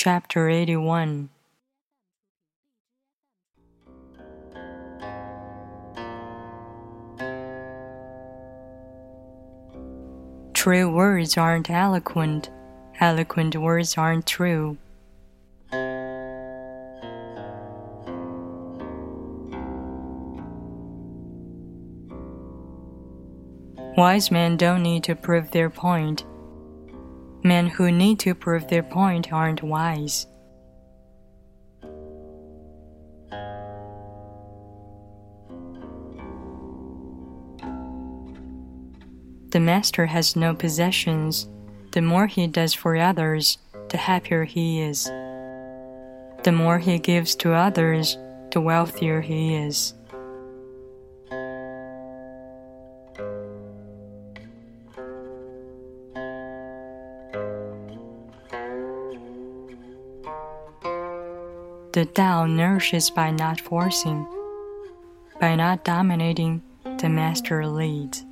Chapter 81 True words aren't eloquent, eloquent words aren't true. Wise men don't need to prove their point. Men who need to prove their point aren't wise. The master has no possessions. The more he does for others, the happier he is. The more he gives to others, the wealthier he is. The Tao nourishes by not forcing. By not dominating, the Master leads.